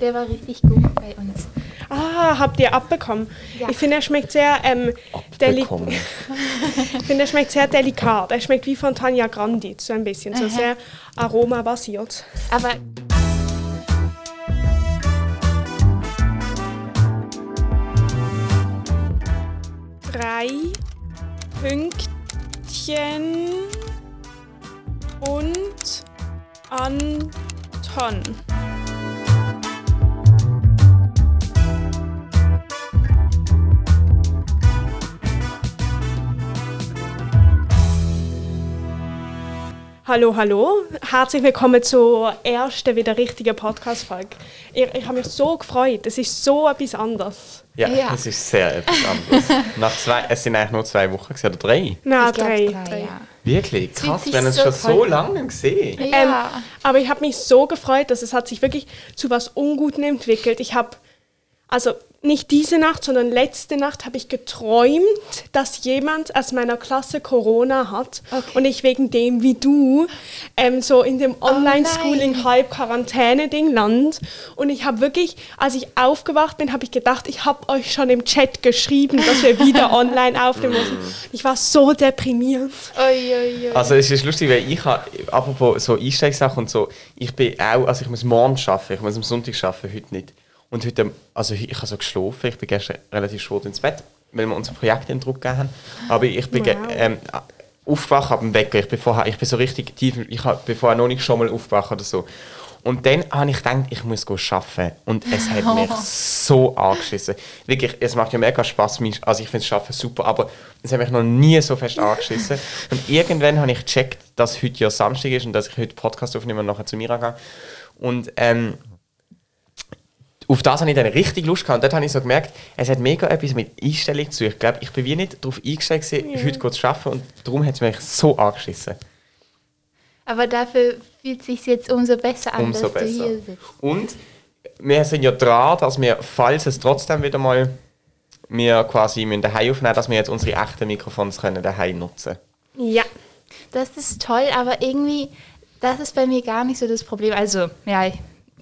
der war richtig gut bei uns. Ah, habt ihr abbekommen? Ja. Ich finde, er schmeckt sehr ähm, deli Bekommen. ich finde, er schmeckt sehr delikat. Er schmeckt wie von Tanja Grandi, so ein bisschen, so sehr aromabasiert. Aber Drei Pünktchen und Anton. Hallo, hallo. Herzlich willkommen zur ersten wieder richtigen Podcast-Folge. Ich, ich habe mich so gefreut. Es ist so etwas anderes. Ja, Ja. es ist sehr etwas anderes. Nach zwei, es sind eigentlich nur zwei Wochen gewesen, oder drei. Nein, ich glaub, drei. drei, ja. Wirklich? Krass, wir haben uns so schon toll so an. lange gesehen. Ähm, Ja. aber ich habe mich so gefreut, dass es hat sich wirklich zu was Ungutem entwickelt. Ich habe, also nicht diese Nacht, sondern letzte Nacht habe ich geträumt, dass jemand aus meiner Klasse Corona hat Okay. und ich wegen dem wie du ähm, so in dem Online-Schooling nein. halb Quarantäne-Ding land. Und ich habe wirklich, als ich aufgewacht bin, habe ich gedacht, ich habe euch schon im Chat geschrieben, dass wir wieder online aufnehmen müssen. Ich war so deprimiert. Ui, ui, ui. Also es ist lustig, weil ich habe, apropos so Einstiegssachen und so, ich bin auch, also ich muss morgen arbeiten, ich muss am Sonntag arbeiten, heute nicht. Und heute, also ich habe so geschlafen, ich bin gestern relativ spät ins Bett, weil wir unser Projekt in Druck gegeben haben. Aber ich bin Wow. ähm, aufgewacht ab dem Wecker, ich bin, vorher, ich bin so richtig tief, ich bin vorher noch nicht schon mal aufgewacht oder so. Und dann habe ich gedacht, ich muss arbeiten. Und es hat mich so angeschissen. Wirklich, es macht ja mega Spaß. mich- Also ich finde das Arbeiten super, aber es hat mich noch nie so fest angeschissen. Und irgendwann habe ich gecheckt, dass heute ja Samstag ist und dass ich heute Podcast aufnehme und nachher zu Mira gehe. Und ähm, auf das habe ich dann richtig Lust gehabt. Und dort habe ich so gemerkt, es hat mega etwas mit Einstellung zu tun. Ich glaube, ich bin wie nicht darauf eingestellt, gewesen, heute gut zu arbeiten und darum hat es mich so angeschissen. Aber dafür fühlt es sich jetzt umso besser an, Umso dass besser. du hier sitzt. Und wir sind ja dran, dass wir, falls es trotzdem wieder mal wir quasi müssen daheim aufnehmen, dass wir jetzt unsere echten Mikrofons können daheim nutzen. Ja. Das ist toll, aber irgendwie, das ist bei mir gar nicht so das Problem. Also, ja,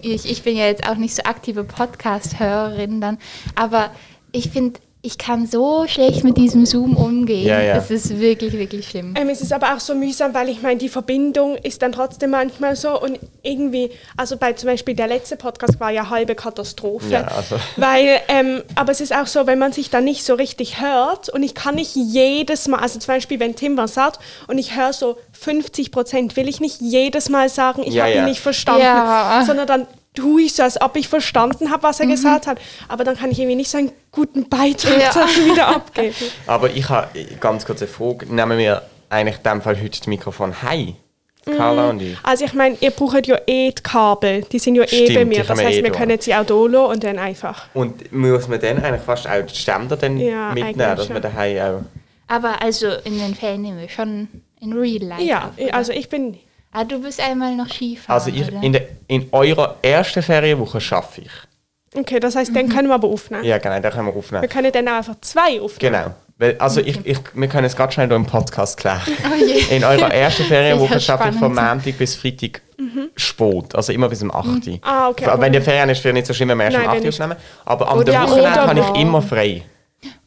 ich, ich bin ja jetzt auch nicht so aktive Podcast-Hörerin dann, aber ich finde, ich kann so schlecht mit diesem Zoom umgehen. Ja, ja. Es ist wirklich, wirklich schlimm. Ähm, es ist aber auch so mühsam, weil ich meine, die Verbindung ist dann trotzdem manchmal so und irgendwie, also bei zum Beispiel der letzte Podcast war ja halbe Katastrophe. Ja, also. Weil, ähm, aber es ist auch so, wenn man sich dann nicht so richtig hört und ich kann nicht jedes Mal, also zum Beispiel, wenn Tim was sagt und ich höre so 50 Prozent, will ich nicht jedes Mal sagen, ich Ja, habe ja. ihn nicht verstanden, Ja. sondern dann tue ich so, als ob ich verstanden habe, was er gesagt hat. Aber dann kann ich irgendwie nicht so einen guten Beitrag Ja. dazu wieder abgeben. Aber ich habe ganz kurz eine Frage. Nehmen wir eigentlich in dem Fall heute das Mikrofon heim? Carla und ich. Also ich meine, ihr braucht ja eh die Kabel, die sind ja eh Stimmt, bei die mir. Das heißt, eh wir da. können sie auch lassen und dann einfach. Und muss man dann eigentlich fast auch die Ständer dann Ja, mitnehmen, dass man daheim auch... Aber also in den Ferien nehmen wir schon in Real Life Ja, auf, also ich bin. Ah, du bist einmal noch Skifahren, Also ich, oder? in, der, in eurer ersten Ferienwoche schaffe ich. Okay, das heißt, dann können wir aber aufnehmen. Ja, genau, da können wir Wir aufnehmen. können dann auch einfach zwei aufnehmen. Genau. Weil, also ich, ich, wir können es gerade schnell im Podcast klären. Oh je. In eurer ersten Ferienwoche schaffe ich von. Montag bis Freitag spät. Also immer bis um 8 Uhr. Ah, okay, Wenn aber- die Ferien ist, wäre nicht so schlimm, wenn wir erst um 8 wenn Uhr aufnehmen. Aber am Ja, Wochenende habe ich immer frei.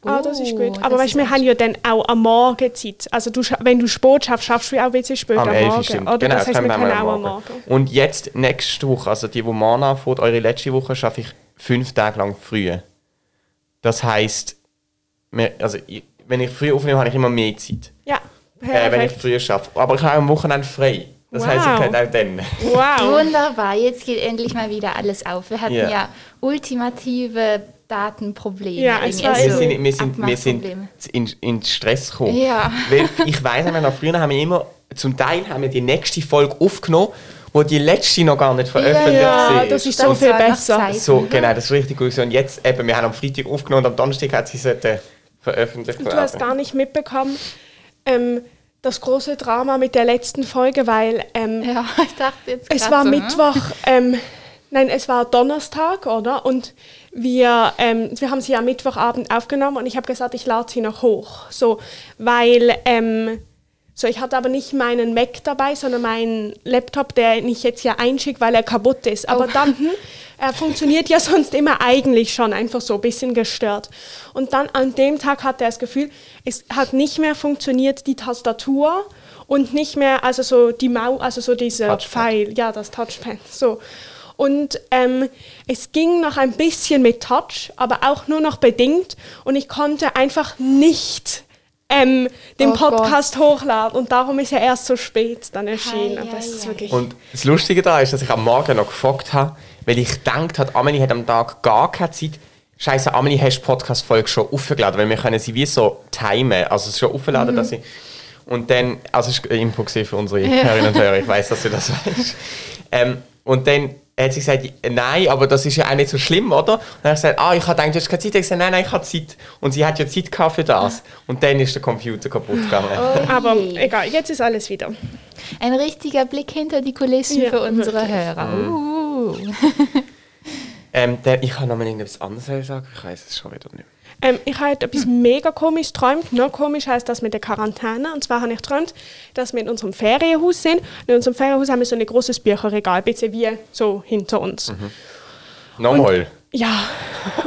Ah, das ist Oh, gut. Aber das weißt, wir haben ja dann auch am Morgen Zeit. Also du, wenn du Sport schaffst, schaffst du ja auch ein bisschen spät am, Am 11 Uhr Morgen. stimmt. Oder? Genau, das heißt, wir können auch am Morgen. Und jetzt, nächste Woche, also die, die Mana anfängt, eure letzte Woche, schaffe ich fünf Tage lang früh. Das heisst, also wenn ich früh aufnehme, habe ich immer mehr Zeit. Ja, Äh, wenn ich früh schaffe. Aber ich habe am Wochenende frei. Das heisst, Wow. ich könnte auch dann. wow. Wunderbar, jetzt geht endlich mal wieder alles auf. Wir hatten Ja. ja, ultimative Datenprobleme. Ja, es irgendwie, war wir also sind, wir sind, wir sind in, in Stress gekommen. Ja. Weil ich weiss noch, früher haben wir immer, zum Teil haben wir die nächste Folge aufgenommen, wo die letzte noch gar nicht veröffentlicht Ja, das ist Das so viel besser. So, genau, das ist richtig gut. Und jetzt eben, wir haben am Freitag aufgenommen und am Donnerstag hat sie sollten veröffentlicht Du hast gar nicht mitbekommen, ähm, das große Drama mit der letzten Folge, weil ähm, Ja, ich dachte jetzt es war so, ne? Mittwoch, ähm, nein, es war Donnerstag, oder? Und wir, ähm, wir haben sie am Mittwochabend aufgenommen und ich habe gesagt, ich lade sie noch hoch. So, weil ähm, So, ich hatte aber nicht meinen Mac dabei, sondern meinen Laptop, der ich jetzt hier einschicke, weil er kaputt ist. Aber Oh. dann, er funktioniert ja sonst immer eigentlich schon einfach so ein bisschen gestört. Und dann an dem Tag hatte er das Gefühl, es hat nicht mehr funktioniert, die Tastatur und nicht mehr, also so die Maus, also so dieser Touchpad. Pfeil, ja, das Touchpad, so. Und ähm, es ging noch ein bisschen mit Touch, aber auch nur noch bedingt. Und ich konnte einfach nicht ähm, den Oh Gott. Podcast hochladen. Und darum ist er erst so spät dann erschienen. Hei, hei, ist hei. wirklich... Und das Lustige da ist, dass ich am Morgen noch gefragt habe, weil ich gedacht habe, Amelie hat am Tag gar keine Zeit. Scheiße, Amelie, hast du die Podcast-Folge schon aufgeladen? Weil wir können sie wie so timen, also es ist schon aufgeladen, dass sie... Und dann, also es war Info für unsere Hörerinnen und Hörer, ich weiß, dass du das weißt. Ähm, und dann hat sie gesagt, nein, aber das ist ja auch nicht so schlimm, oder? Und dann habe ich gesagt, ah, ich habe gedacht, du hast keine Zeit. Ich habe gesagt, nein, nein, ich habe Zeit. Und sie hat ja Zeit gehabt für das. Und dann ist der Computer kaputt gegangen. aber egal, jetzt ist alles wieder. Ein richtiger Blick hinter die Kulissen Ja, für unsere wirklich. Hörer. Uh. Ähm, der, ich kann noch mal irgendetwas anderes sagen, ich weiß es schon wieder nicht. Ähm, ich habe heute etwas mega komisch geträumt. Noch komisch heißt das mit der Quarantäne. Und zwar habe ich geträumt, dass wir in unserem Ferienhaus sind. Und in unserem Ferienhaus haben wir so ein großes Bücherregal, ein bisschen wie so hinter uns. Nochmal. Ja,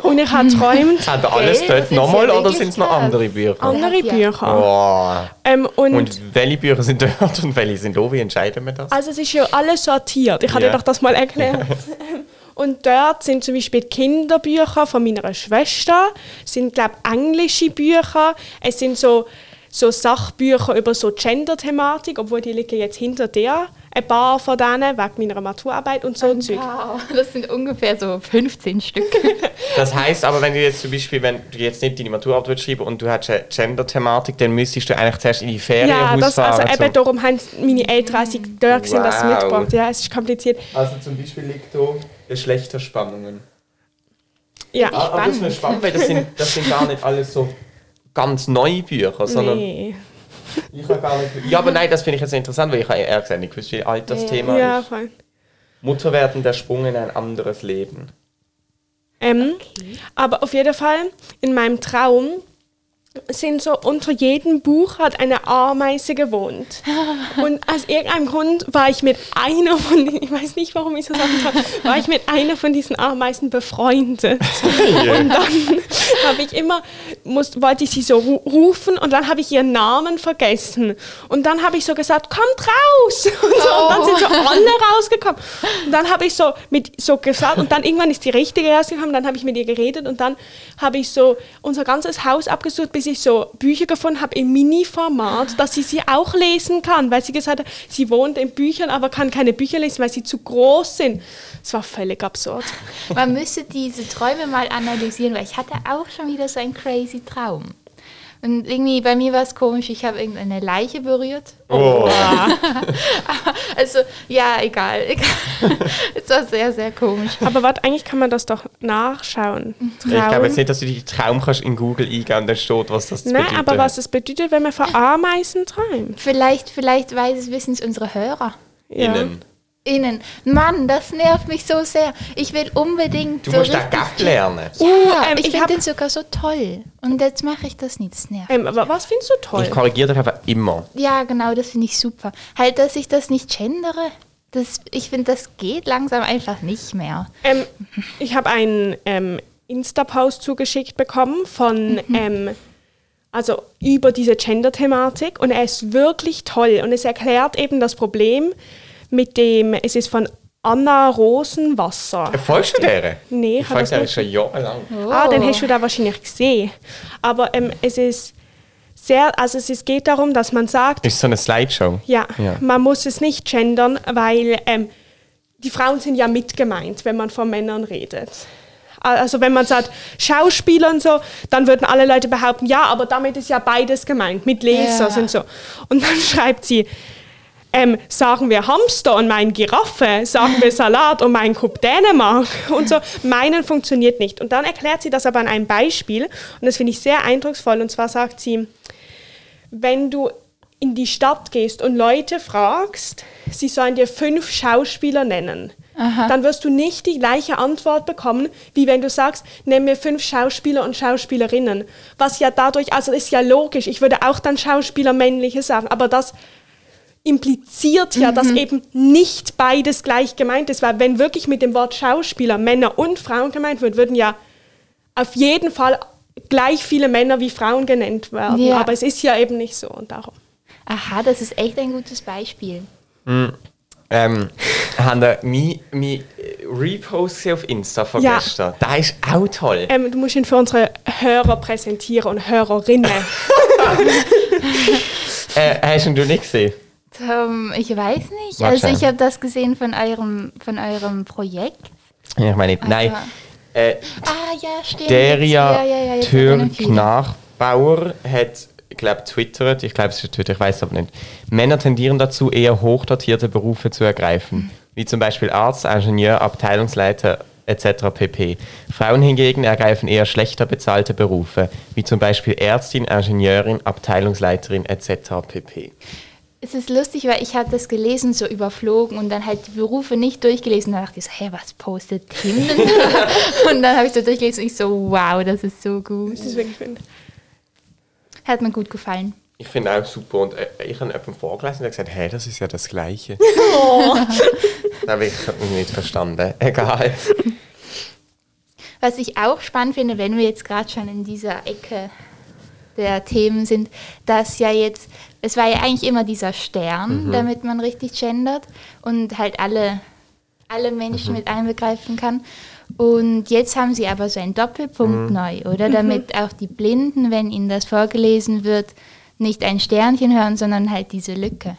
und ich habe geträumt, Hat er alles Okay, dort nochmal oder sind es noch andere Bücher? andere Ja. Bücher. Oh. Ähm, und, Und welche Bücher sind dort und welche sind da? Wie entscheiden wir das? also es ist ja alles sortiert. Ich habe Ja. dir doch das mal erklärt. Und dort sind zum Beispiel die Kinderbücher von meiner Schwester, es sind glaube englische Bücher, es sind so, so Sachbücher über so Gender-Thematik, obwohl die liegen jetzt hinter dir, ein paar von denen, wegen meiner Maturarbeit und so Zeug. Wow, das sind ungefähr so 15 Stück. Das heißt aber, wenn du jetzt zum Beispiel, wenn du jetzt nicht deine Maturarbeit schreiben und du hast eine Gender-Thematik, dann müsstest du eigentlich zuerst in die Ferien Ja, das, also fahren. eben darum haben meine Eltern, als sie dort sind, das Wow. mitgebracht. Ja, es ist kompliziert. also zum Beispiel liegt da Geschlechterspannungen. Ja. Ah, aber das ist mir spannend, weil das sind, das sind gar nicht alles so ganz neue Bücher, sondern Nee. ich habe gar nicht... Ja, aber nein, das finde ich jetzt interessant, weil ich habe ehrlich gesagt nicht gewusst, wie alt das Ja. Thema Ja, ist. voll. Mutter werden, der Sprung in ein anderes Leben. Ähm, Aber auf jeden Fall, in meinem Traum sind so unter jedem Buch hat eine Ameise gewohnt. Und aus irgendeinem Grund war ich mit einer von, ich weiß nicht, warum ich so sagen kann, war ich mit einer von diesen Ameisen befreundet. Und dann habe ich immer, muss, wollte ich sie so ru rufen und dann habe ich ihren Namen vergessen. Und dann habe ich so gesagt, kommt raus! Und, so, und dann sind so alle rausgekommen. Und dann habe ich so mit so gesagt und dann irgendwann ist die richtige rausgekommen, dann habe ich mit ihr geredet und dann habe ich so unser ganzes Haus abgesucht, bis ich so Bücher gefunden habe im Mini-Format, dass sie sie auch lesen kann, weil sie gesagt hat, sie wohnt in Büchern, aber kann keine Bücher lesen, weil sie zu groß sind. Es war völlig absurd. Man müsste diese Träume mal analysieren, weil ich hatte auch schon wieder so einen crazy Traum. Und irgendwie bei mir war es komisch, ich habe irgendeine Leiche berührt. Oh. Also, ja, egal. egal. Es war sehr, sehr komisch. Aber warte, eigentlich kann man das doch nachschauen. Ich glaube Traum. jetzt nicht, dass du die Traum kannst in Google eingeben und dann steht, was das Nein, bedeutet. aber was es bedeutet, wenn man von Ameisen träumt. Vielleicht, vielleicht weiß es, wissen es unsere Hörer. Ja. Innen. Innen. Mann, das nervt mich so sehr. Ich will unbedingt Du so musst richtig- Gap lernen. Ja, ähm, ich ich finde den sogar so toll. Und jetzt mache ich das nicht. Das nervt. Ähm, aber was findest du toll? Ich korrigiere dich aber immer. Ja, genau, das finde ich super. Halt, dass ich das nicht gendere. Das, ich finde, das geht langsam einfach nicht mehr. Ähm, ich habe einen ähm, Insta-Post zugeschickt bekommen von, ähm, also über diese Gender-Thematik und er ist wirklich toll und es erklärt eben das Problem mit dem, es ist von Anna Rosenwasser. Folgst du der? Nee, ich folge das der schon jahrelang. Ah, den hast du da wahrscheinlich gesehen. Aber ähm, es ist sehr, also es geht darum, dass man sagt, Ist so eine Slideshow? ja, Ja. man muss es nicht gendern, weil ähm, die Frauen sind ja mitgemeint, wenn man von Männern redet. Also wenn man sagt Schauspieler und so, dann würden alle Leute behaupten, ja, aber damit ist ja beides gemeint, mit Lasers Ja. und so. Und dann schreibt sie, ähm, sagen wir Hamster und mein Giraffe, sagen wir Salat und mein Cup Dänemark und so. Meinen funktioniert nicht. Und dann erklärt sie das aber an einem Beispiel und das finde ich sehr eindrucksvoll. Und zwar sagt sie, wenn du in die Stadt gehst und Leute fragst, sie sollen dir fünf Schauspieler nennen, dann wirst du nicht die gleiche Antwort bekommen, wie wenn du sagst, nenn mir fünf Schauspieler und Schauspielerinnen. Was ja dadurch, also ist ja logisch, ich würde auch dann Schauspieler männliche sagen, aber das impliziert ja, dass eben nicht beides gleich gemeint ist, weil wenn wirklich mit dem Wort Schauspieler Männer und Frauen gemeint wird, würden ja auf jeden Fall gleich viele Männer wie Frauen genannt werden. Ja. Aber es ist ja eben nicht so und darum. Aha, das ist echt ein gutes Beispiel. Ähm, haben wir mein, mein Repost auf Insta von Ja. gestern? Der ist auch toll. Ähm, du musst ihn für unsere Hörer präsentieren und Hörerinnen. Äh, hast ihn du nicht gesehen? Ähm, ich weiß nicht. Also ich habe das gesehen von eurem, von eurem Projekt. Ja, Ich meine, nein. Aber- Äh, Ah ja, stimmt. Deria ja, ja, ja, jetzt erinnern Türk viele. Nachbauer hat, ich glaube, twittert, ich glaube, es ist Twitter, ich weiß es aber nicht. Männer tendieren dazu, eher hochdotierte Berufe zu ergreifen, wie zum Beispiel Arzt, Ingenieur, Abteilungsleiter etc. pp. Frauen hingegen ergreifen eher schlechter bezahlte Berufe, wie zum Beispiel Ärztin, Ingenieurin, Abteilungsleiterin etc. pp. Es ist lustig, weil ich habe das gelesen, so überflogen und dann halt die Berufe nicht durchgelesen. Da dachte ich so, hä, was postet Tim denn? und dann habe ich so durchgelesen und ich so, wow, das ist so gut. Das ist wirklich schön. Hat mir gut gefallen. Ich finde auch super und äh, ich habe jemanden vorgelesen und gesagt, hey, das ist ja das Gleiche. das habe ich nicht verstanden. Egal. Was ich auch spannend finde, wenn wir jetzt gerade schon in dieser Ecke der Themen sind, dass ja jetzt, es war ja eigentlich immer dieser Stern, damit man richtig gendert und halt alle, alle Menschen mit einbegreifen kann. Und jetzt haben sie aber so einen Doppelpunkt neu, oder? Damit auch die Blinden, wenn ihnen das vorgelesen wird, nicht ein Sternchen hören, sondern halt diese Lücke.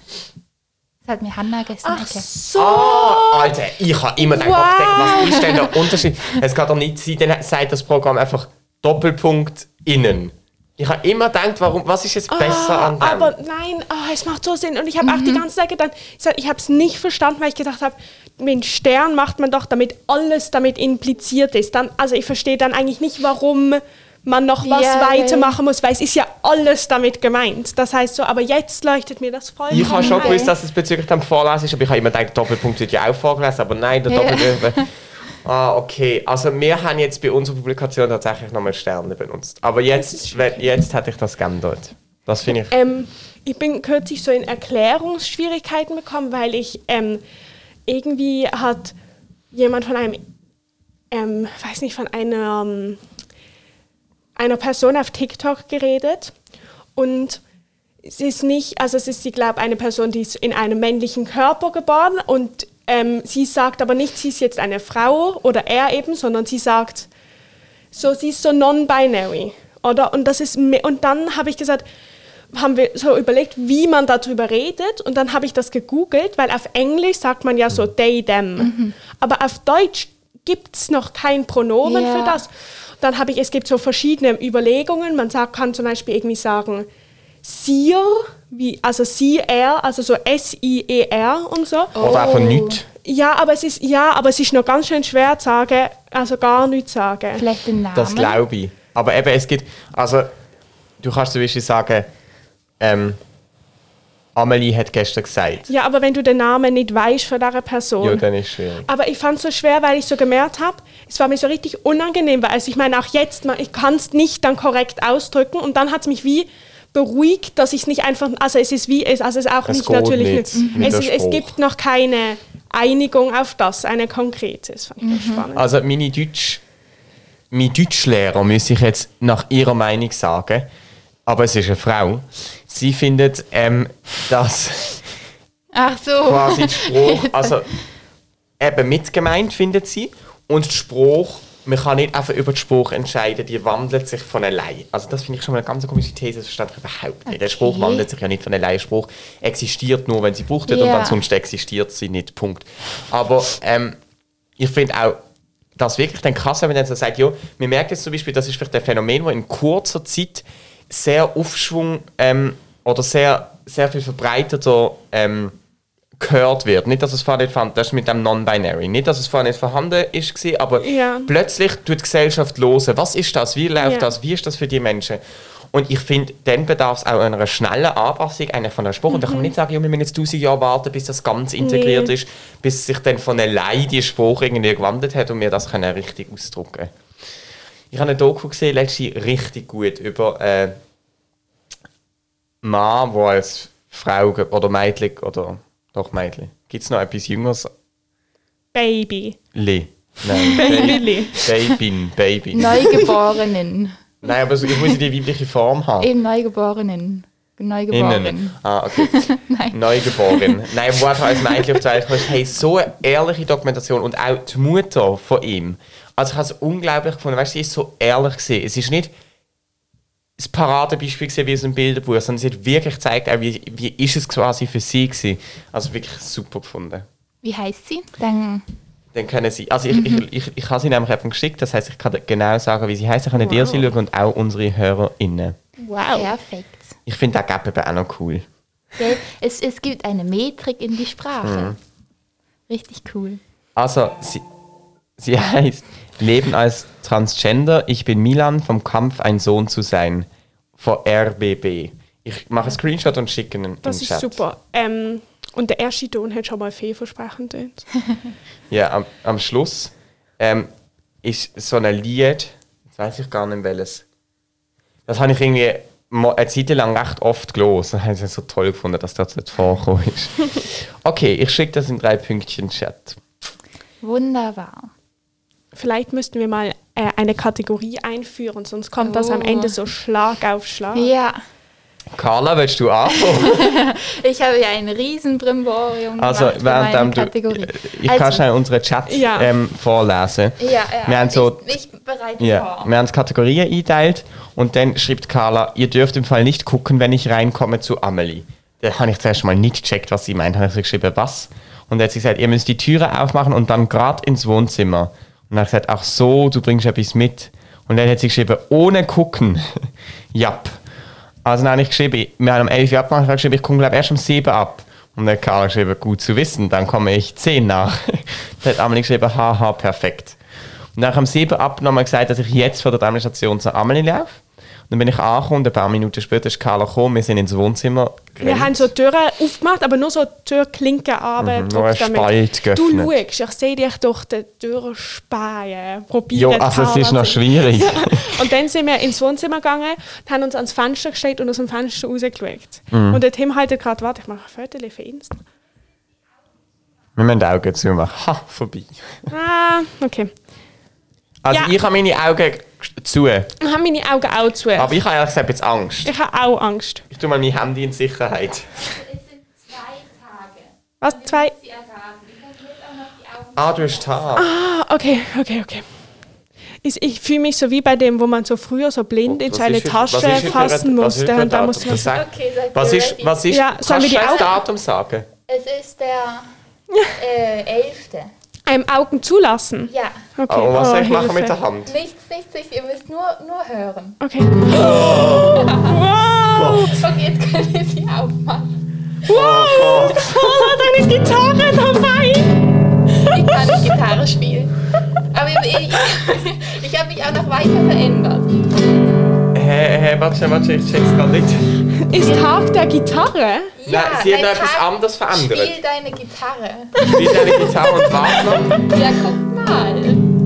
Das hat mir Hannah gestern Ach erklärt. so. Ah, Alter, ich habe immer gedacht, Wow. was ist denn der Unterschied? Es kann doch nicht sein, dann sagt das Programm einfach Doppelpunkt innen. Ich habe immer gedacht, warum, was ist jetzt besser Ah, an dem? aber nein, ah, es macht so Sinn. Und ich habe auch die ganze Zeit gedacht, ich, habe es nicht verstanden, weil ich gedacht habe, mit Stern macht man doch, damit alles damit impliziert ist. Dann, also ich verstehe dann eigentlich nicht, warum man noch was Ja, weitermachen muss, weil es ist ja alles damit gemeint. Das heißt so, aber jetzt leuchtet mir das voll. ich habe schon gewusst, dass es bezüglich dem Vorlesen ist, aber ich habe immer gedacht, Doppelpunkt wird ja auch vorgelesen, aber nein, der. Doppelpunkt... Ah, okay. Also wir haben jetzt bei unserer Publikation tatsächlich nochmal Sterne benutzt. Aber jetzt, jetzt hätte ich das geändert. Das finde ich... Ähm, ich bin kürzlich so in Erklärungsschwierigkeiten bekommen, weil ich ähm, irgendwie hat jemand von einem, ähm, weiß nicht, von einer, ähm, einer Person auf TikTok geredet und es ist nicht, also es ist, ich glaube, eine Person, die ist in einem männlichen Körper geboren und ähm, sie sagt aber nicht, sie ist jetzt eine Frau oder er eben, sondern sie sagt, so sie ist so non-binary, oder? Und das ist und dann habe ich gesagt, haben wir so überlegt, wie man darüber redet und dann habe ich das gegoogelt, weil auf Englisch sagt man ja so they them, aber auf Deutsch gibt es noch kein Pronomen Ja. für das. Dann habe ich, es gibt so verschiedene Überlegungen. Man sagt, kann zum Beispiel irgendwie sagen Sier, wie, also sie, er, also so S-I-E-R und so. Oder einfach nicht. Ja, aber es ist ja, aber es ist noch ganz schön schwer zu sagen, also gar nichts sagen. Vielleicht den Namen. Das glaube ich. Aber eben, es gibt. Also, du kannst zum Beispiel sagen, ähm, Amelie hat gestern gesagt. Ja, aber wenn du den Namen nicht weißt von dieser Person. Ja, dann ist es schwierig. Aber ich fand es so schwer, weil ich so gemerkt habe, es war mir so richtig unangenehm, weil also ich meine auch jetzt, ich kann es nicht dann korrekt ausdrücken und dann hat es mich wie beruhigt, dass ich es nicht einfach, also es ist wie, es, also es ist auch Es nicht natürlich, nicht es, es gibt noch keine Einigung auf das, eine konkrete, das fand ich ganz spannend. Also, meine Deutsch, mein Deutschlehrer, muss ich jetzt nach ihrer Meinung sagen, aber es ist eine Frau. Sie findet, ähm, dass Ach so. quasi der Spruch, also eben mit gemeint findet sie und der Spruch, man kann nicht einfach über den Spruch entscheiden, die wandelt sich von allein. Also das finde ich schon mal eine ganz komische These, das verstehe ich überhaupt nicht. Der Spruch Okay. wandelt sich ja nicht von allein, der Spruch existiert nur, wenn sie gebraucht wird und Ja. ansonsten existiert sie nicht, Punkt. Aber ähm, ich finde auch, das wirklich dann krass, wenn man dann so sagt, ja, wir merken jetzt zum Beispiel, das ist vielleicht ein Phänomen, das in kurzer Zeit sehr Aufschwung ähm, oder sehr, sehr viel verbreiteter ähm, gehört wird. Nicht, dass es vorher nicht fand, das ist mit dem Non-Binary. Nicht, dass es vorher nicht vorhanden ist, gewesen, aber Ja. plötzlich tut die Gesellschaft los. Was ist das? Wie läuft Ja. das? Wie ist das für die Menschen? Und ich finde, dann bedarf es auch einer schnellen Anpassung einer von der Spruch. Und da kann man nicht sagen, ja, wir müssen jetzt 1000 Jahre warten, bis das ganz integriert Nee. ist, bis sich dann von allein die Spruch irgendwie gewandelt hat und wir das können richtig ausdrucken Ich habe eine Doku gesehen, letztens richtig gut, über äh, Mann, der als Frau oder Mädchen oder doch Mädchen. Gibt es noch etwas Jüngeres? Baby. Le. Nein, Baby. Babyn, Baby. Neugeborenen. Nein, aber ich muss die weibliche Form haben. Eben Neugeborenen. Neugeboren. Innen. Ah, okay. Nein. Neugeboren. Nein, wo einfach als Mädchen auf die Welt kommt. Hey, so eine ehrliche Dokumentation. Und auch die Mutter von ihm. Also ich habe es unglaublich gefunden. Weißt du, sie ist so ehrlich gewesen. Es ist nicht das Paradebeispiel gewesen, wie aus einem Bilderbuch, sondern sie hat wirklich gezeigt, auch wie, wie ist es quasi für sie gewesen. Also wirklich super gefunden. Wie heißt sie? Dann Dann können sie, also ich, ich, ich, ich habe sie nämlich eben geschickt, das heißt, ich kann genau sagen, wie sie heißt. Ich kann dir sie schauen und auch unsere HörerInnen. Wow. perfekt. Ich finde das Gap eben auch noch cool. Gell? Es, es gibt eine Metrik in die Sprache. Mhm. Richtig cool. Also, sie, sie heißt Leben als Transgender. Ich bin Milan vom Kampf, ein Sohn zu sein. Von RBB. Ich mache einen Screenshot und schicke ihn in Das ist Chat. super. Ähm, und der erste Ton hat schon mal vielversprechend. Ja, am, am Schluss ähm, ist so ein Lied, jetzt weiß ich gar nicht welches. Das habe ich irgendwie mo- eine Zeit lang recht oft gelesen. Das habe ich so toll gefunden, dass das vorgekommen ist. Okay, ich schicke das in drei Pünktchen Chat. Wunderbar. Vielleicht müssten wir mal äh, eine Kategorie einführen, sonst kommt das am Oh. Ende so Schlag auf Schlag. Ja, Carla, willst du anfangen? ich habe ja ein riesen Brimborium Also, während du, Kategorie. ich Also- kann schnell unseren Chat Ja. ähm, vorlesen. Ja, ja. Wir haben so- ich, ich bereite Ja, vor. wir haben Kategorien eingeteilt und dann schreibt Carla, ihr dürft im Fall nicht gucken, wenn ich reinkomme zu Amelie. Da habe ich zuerst mal nicht gecheckt, was sie meint. Habe ich so geschrieben, was? Und dann hat sie gesagt, ihr müsst die Türe aufmachen und dann gerade ins Wohnzimmer. Und dann habe ich gesagt, so, du bringst etwas mit. Und dann hat sie geschrieben, ohne gucken. Japp. Also dann habe ich geschrieben, wir haben um 11 Uhr abgemacht, ich geschrieben, ich komme glaube erst um 7 ab. Und dann hat Carla geschrieben, gut zu wissen, dann komme ich 10 nach. dann hat Amelie geschrieben, haha, perfekt. Und nach am 7 ab nochmal gesagt, dass ich jetzt von der Demonstration zur Amelie laufe. Und dann bin ich angekommen und ein paar Minuten später ist Carla gekommen, wir sind ins Wohnzimmer Wir gerannt. haben so Türen aufgemacht, aber nur so Türklinken runter. Mhm, nur ein Spalt Du geöffnet. schaust, ich sehe dich durch die Türen spähen. Probieren. Jo, also es ist noch schwierig. Und dann sind wir ins Wohnzimmer gegangen, haben uns ans Fenster gestellt und aus dem Fenster rausgeschaut. Mhm. Und der Tim haltet gerade, warte, ich mache ein Foto für Insta. wir müssen die Augen zumachen. Ha, vorbei. Ah, okay. Also Ja. ich habe meine Augen zu, Ich habe meine Augen auch zu. aber ich habe ehrlich gesagt jetzt Angst. Ich habe auch Angst. Ich tue mal mein Handy in Sicherheit. Es sind zwei Tage. Was? Zwei? Sie erraten. Ich kann jetzt auch noch die Augen. Ah, du hast Haar. Ah, okay, okay, okay. Ich, ich fühle mich so wie bei dem, wo man so früher so blind in Was seine Tasche fassen musste. Und da muss man Datum? Sag- Okay, seid Was ist, was ist, Ja, kannst sollen wir du die das Datum sagen? Es ist der äh, 11. einem Augen zulassen. Ja. Okay. Oh, was soll ich machen Hilfe. mit der Hand? Nichts, nichts, nichts. Ihr müsst nur, nur hören. Okay. Wow! Okay, jetzt könnt ihr sie aufmachen. Wow! Carla, deine Gitarre dabei! Ich kann nicht Gitarre spielen. Aber ich, ich, ich habe mich auch noch weiter verändert. Hä, hä, warte, warte, ich check's gerade nicht. Ist Tag der Gitarre? Nein, sie hat dein etwas anderes verändert. Spiel deine Gitarre. Spiel deine Gitarre und warte noch. Ja, guck mal.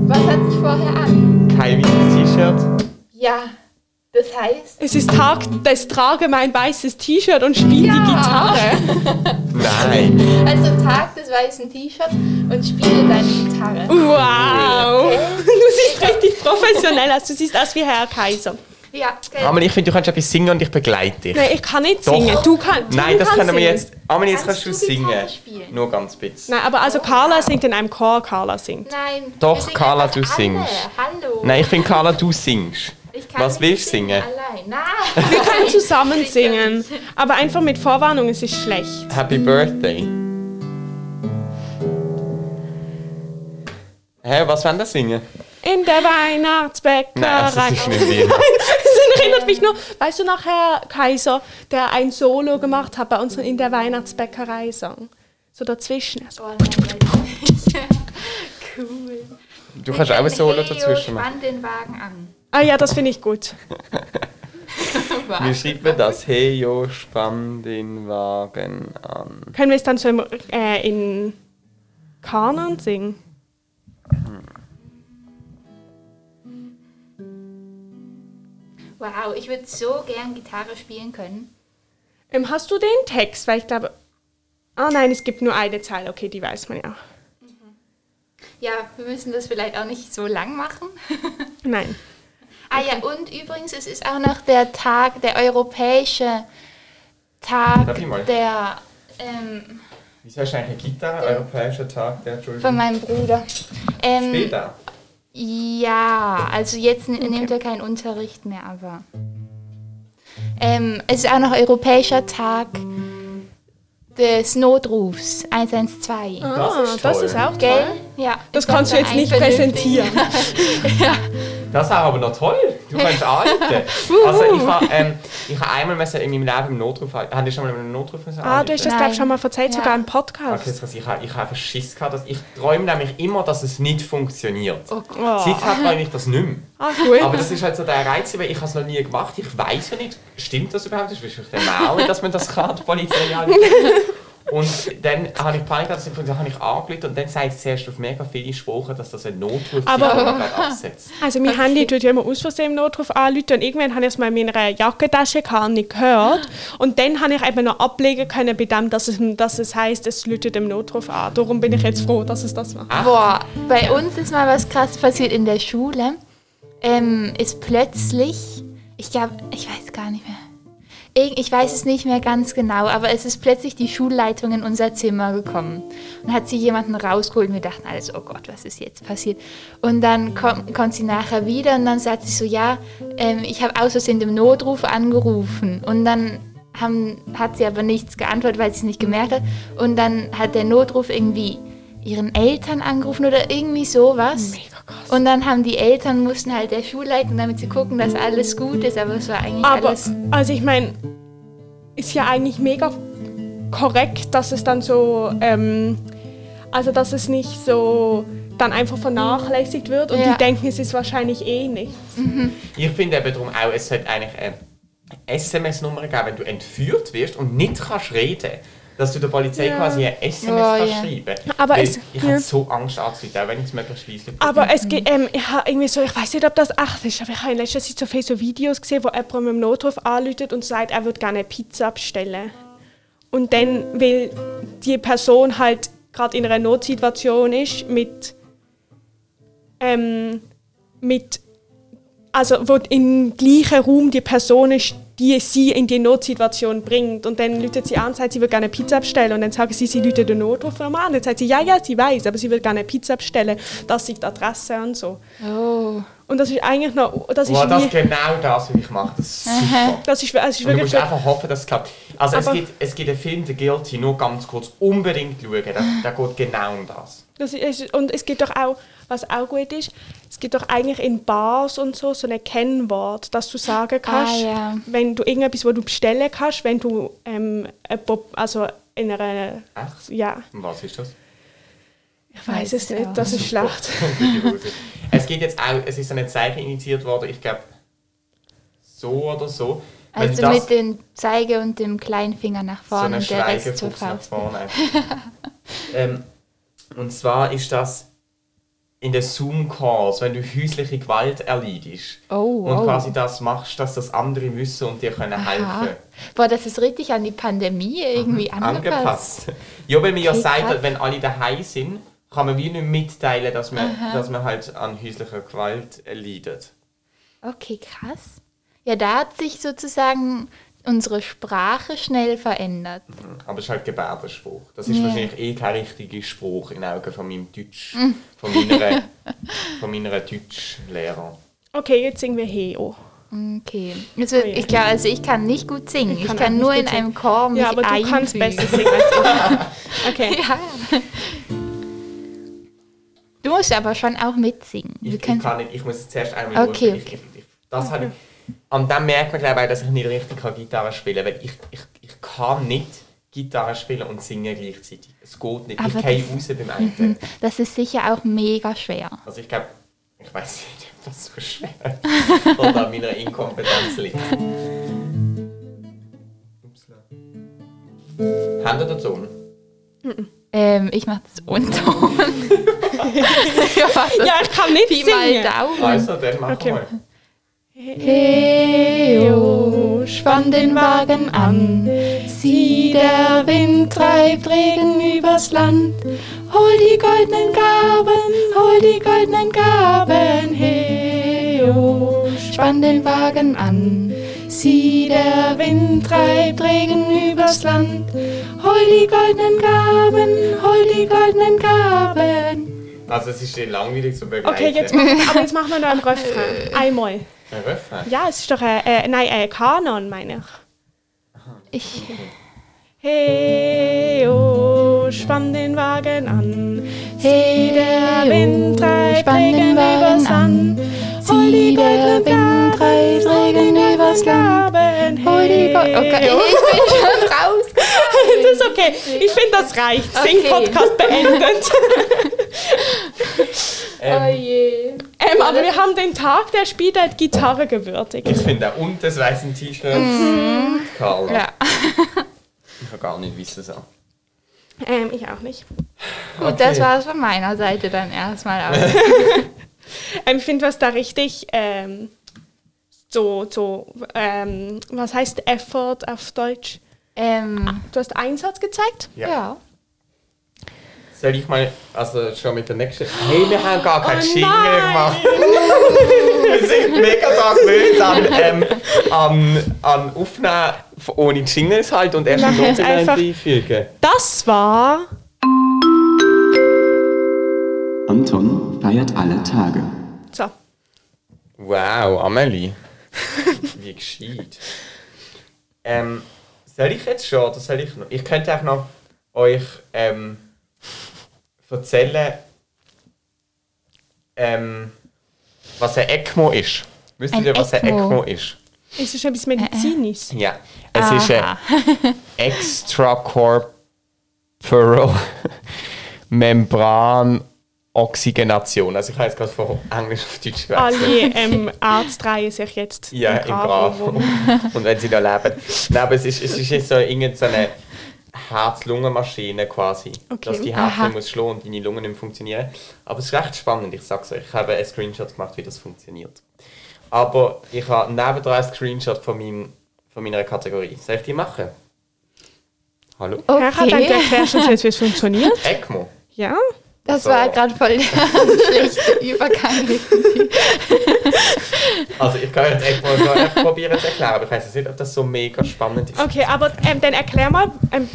Was hat sich vorher an? Kein weißes T-Shirt. Ja, das heißt, Es ist Tag des Trage mein weißes T-Shirt und spiele die Ja. Gitarre. Nein. also Tag des weißen T-Shirts und spiele deine Gitarre. Wow! Du siehst richtig professionell aus. Du siehst aus wie Herr Kaiser. Ja, gell. Amelie, ich finde, du kannst etwas singen und ich begleite dich. Nein, ich kann nicht Doch. singen. Du kannst. Nein, du das kannst können wir singen. jetzt. Amelie, jetzt kannst Kannst du du singen. Spielen? Nur ganz bisschen. Nein, aber also Carla singt in einem Chor, Carla singt. Nein. Doch, Carla, du alle. singst. Hallo. Nein, ich finde, Carla, du singst. Ich kann Was willst du singen? Allein. Nein. Wir können zusammen singen. Aber einfach mit Vorwarnung, es ist schlecht. Happy Birthday. Hä, was wollen wir singen? In der Weihnachtsbäckerei. Nein, also, das ist nicht wir. Das erinnert mich nur, weißt du noch, Herr Kaiser, der ein Solo gemacht hat bei unseren In der Weihnachtsbäckerei Song? So dazwischen. So. Oh nein, cool. Du kannst auch ein Solo dazwischen machen. Spann den Wagen an. Ah ja, das finde ich gut. Wie schreibt man das? Hey, jo, spann den Wagen an. Können wir es dann so im, äh, in Kanon singen? Wow, ich würde so gern Gitarre spielen können. Ähm, hast du den Text? Weil ich glaube. Ah nein, es gibt nur eine Zeile. Okay, die weiß man ja. Ja, wir müssen das vielleicht auch nicht so lang machen. Nein. Ah ja, und übrigens, es ist auch noch der Tag, der europäische Tag Darf ich mal? der ähm, Wieso hast du eigentlich eine Gitarre? Europäischer Tag der von Entschuldigung. meinem Bruder. Ähm, Später. Ja, also jetzt n- nimmt er keinen Unterricht mehr, aber ähm, es ist auch noch europäischer Tag des Notrufs 112. Ah, ist das toll. ist auch Gell? Ja. Das kannst du jetzt nicht präsentieren. Das ist aber noch toll. Du kannst anrufen. also ich habe ähm, ich habe einmal müssen in meinem Leben im Notruf. Haben die schon mal einen Notruf müssen Ah, du hast das, glaube schon mal erzählt, Ja. sogar im Okay, Podcast. jetzt krass. ich habe ich habe einfach Schiss gehabt. Dass ich träume nämlich immer, dass es nicht funktioniert. Oh Oh. Seither träume ich das nicht mehr. Ah, gut. Aber das ist halt so der Reiz, weil ich habe es noch nie gemacht. Ich weiß ja nicht, stimmt das überhaupt? Das ist ich denke auch nicht, dass man das kann, die Polizei. Und dann habe ich Panik gehabt, dann habe ich angerufen und dann sagt es zuerst auf mega viele Sprachen, dass das ein Notruf Aber- ist, man gerade absetzt. Also mein Handy tut ja immer aus Versehen im Notruf anrufen und irgendwann habe ich es mal in meiner Jackentasche gehabt und nicht gehört. Und dann habe ich eben noch ablegen können bei dem, dass es, dass es heisst, es läutet im Notruf an. Darum bin ich jetzt froh, dass es das macht. Boah, bei uns ist mal was krass passiert in der Schule. Ähm, ist plötzlich, ich glaube, ich weiß gar nicht mehr. Ich weiß es nicht mehr ganz genau, aber es ist plötzlich die Schulleitung in unser Zimmer gekommen und hat sie jemanden rausgeholt wir dachten alles, oh Gott, was ist jetzt passiert? Und dann kom kommt sie nachher wieder und dann sagt sie so, ja, ähm, ich habe aus Versehen dem Notruf angerufen und dann haben, hat sie aber nichts geantwortet, weil sie es nicht gemerkt hat und dann hat der Notruf irgendwie ihren Eltern angerufen oder irgendwie sowas. Und dann haben die Eltern mussten halt der Schulleitung, damit sie gucken, dass alles gut ist, aber es war eigentlich Aber, alles. also ich meine, ist ja eigentlich mega korrekt, dass es dann so, ähm, also dass es nicht so dann einfach vernachlässigt wird und Ja. die denken, es ist wahrscheinlich eh nichts. Ich finde eben darum auch, es sollte eigentlich eine SMS-Nummer geben, wenn du entführt wirst und nicht kannst reden. Dass du der Polizei Ja. quasi eine SMS Oh, kannst ja. schreiben Aber Weil es- Ich ja. habe so Angst anzuleiten, wenn ich es möglichst leise Aber es geht, ähm, ich habe irgendwie so, ich weiß nicht, ob das echt ist, aber ich habe in letzter Zeit so viele so Videos gesehen, wo jemand mit dem Notruf anruft und sagt, er würde gerne eine Pizza bestellen. Und dann, weil die Person halt gerade in einer Notsituation ist, mit, ähm, mit, also wo im gleichen Raum die Person ist, die sie in die Notsituation bringt. Und dann läutet sie an und sagt, sie würde gerne eine Pizza bestellen. Und dann sagen sie, sie läutet den Notruf an. Und dann sagt sie, ja, ja, sie weiß, aber sie würde gerne eine Pizza bestellen. Das ist die Adresse und so. Oh. Und das ist eigentlich noch, das ist Boah, das genau das, was ich mache. Das ist super. das ist, es ist Und du wirklich musst einfach hoffen, dass es klappt. Also es gibt, es gibt einen Film, The Guilty, nur ganz kurz, unbedingt schauen. Der, der geht genau um das. Das ist, und es gibt doch auch, was auch gut ist, es gibt doch eigentlich in Bars und so so ein Kennwort, dass du sagen kannst, ja. wenn du irgendetwas, wo du bestellen kannst, wenn du ähm, ein Pop- also in einer, Echt? ja, Und was ist das? ich weiß es nicht, das ist schlecht. es geht jetzt auch, es ist eine Zeichen initiiert worden, ich glaube, so oder so. Wenn Also das- mit dem Zeige und dem kleinen Finger nach so vorne eine und der Rest zur Faust. vorne. ähm, und zwar ist das in den Zoom-Calls, wenn du häusliche Gewalt erleidest Oh, und oh. quasi das machst, dass das andere wissen und dir können Aha. helfen Boah, das ist richtig an die Pandemie irgendwie angepasst. angepasst. Ja, weil mir ja sagt, wenn alle daheim sind, kann man wie nicht mitteilen, dass man, dass man halt an häuslicher Gewalt leidet. Okay, krass. Ja, da hat sich sozusagen unsere Sprache schnell verändert. Aber es ist halt Gebärdenspruch. Das ist Ja. wahrscheinlich eh kein richtiger Spruch in Augen von meinem Deutsch, Mm. von meiner, von meiner Deutschlehrer. Okay, jetzt singen wir Heo. Okay. Also, Oh ja. ich glaube, also ich kann nicht gut singen. Ich kann kann, auch nicht nur in einem Chor mich Ja, aber du einfügen. kannst besser singen als ich. Okay. Ja. Du musst aber schon auch mitsingen. Ich, Du ich kann nicht, ich muss es zuerst einmal Okay, durchspielen. Ich, ich, das habe ich, und dann merkt man, glaube ich, dass ich nicht richtig Gitarre spielen kann, weil ich, ich, ich kann nicht Gitarre spielen und singen gleichzeitig. Es geht nicht. Aber ich gehe raus beim einen. Mhm. Das ist sicher auch mega schwer. Also ich glaube, ich weiß nicht, ob das so schwer ist oder an meiner Inkompetenz liegt. Hände oder Ton? Ähm, ich mache das ohne Ton. ja, ich kann nicht singen. Mal Daumen. Also, dann machen okay. wir. Heo, spann den Wagen an. Sieh, der Wind treibt Regen übers Land. Hol die goldenen Gaben, hol die goldenen Gaben. Heo, spann den Wagen an. Sieh, der Wind treibt Regen übers Land. Hol die goldenen Gaben, hol die goldenen Gaben. Also, es ist dir langweilig zu begleiten. Okay, jetzt machen, aber jetzt machen wir noch einen Refrain. Einmal. Ein Refrain. Ja, es ist doch ein, äh, nein, ein Kanon, meine ich. Ich, Hey, oh, spann den Wagen an. Sieh, der Wind treibt Regen Wagen übers an. Land. Sieh, der Wind treibt Regen übers Land. Gaben. Hol die Gold. Okay, Hey, oh. ich bin schon raus. Das ist okay. Ich finde, das reicht. Okay. Sing-Podcast beendet. Ähm, je. ähm, aber wir haben den Tag der Spieler Gitarre gewürdigt. ich finde auch und das weißen T-Shirt. Karl. Ja. Ich kann gar nicht wissen so. Ähm, ich auch nicht. Gut, das war es von meiner Seite dann erstmal. Ähm, ich finde, was da richtig ähm, so, so ähm, was heißt Effort auf Deutsch? Ähm, Du hast Einsatz gezeigt? Ja. ja. Soll ich mal, also schon mit der nächsten. Hey, wir haben gar keinen Oh Jingle nein. gemacht. wir sind mega da gewöhnt an, ähm, an, an Aufnehmen ohne Jingles halt und erst im jetzt Nachhinein einfügen. Das war Anton feiert alle Tage. so. Wow, Amelie. Wie gescheit. Ähm, soll ich jetzt schon oder soll ich noch? Ich könnte auch noch euch ähm, erzählen, ähm, was ein ECMO ist. Wisst Ein ihr, was ein ECMO? Ist? Ist es etwas Medizinisches? Ja, es ist eine Aha. Extracorporal Membranoxygenation. Also ich habe jetzt gerade von Englisch auf Deutsch gewechselt. Alle ähm, Ärzte drehen sich jetzt Ja, im Bravo. rum. Und wenn sie da leben. Nein, aber es ist, es ist jetzt so irgendeine Herz-Lungen-Maschine quasi. Okay. Dass die. Herzen muss schlagen und deine Lungen nicht funktionieren. Aber es ist recht spannend, ich sag's euch. Ich habe einen Screenshot gemacht, wie das funktioniert. Aber ich habe nebendran einen Screenshot von, meinem, von meiner Kategorie. Soll ich die machen? Hallo? Herr, dann Okay. erklärst du uns jetzt, wie es funktioniert. ECMO. Ja? Das So. war gerade voll der schlechte Übergang. Also ich kann jetzt so einfach probieren zu erklären, aber ich weiß nicht, ob das so mega spannend ist. Okay, aber ähm, dann erklär mal, ähm,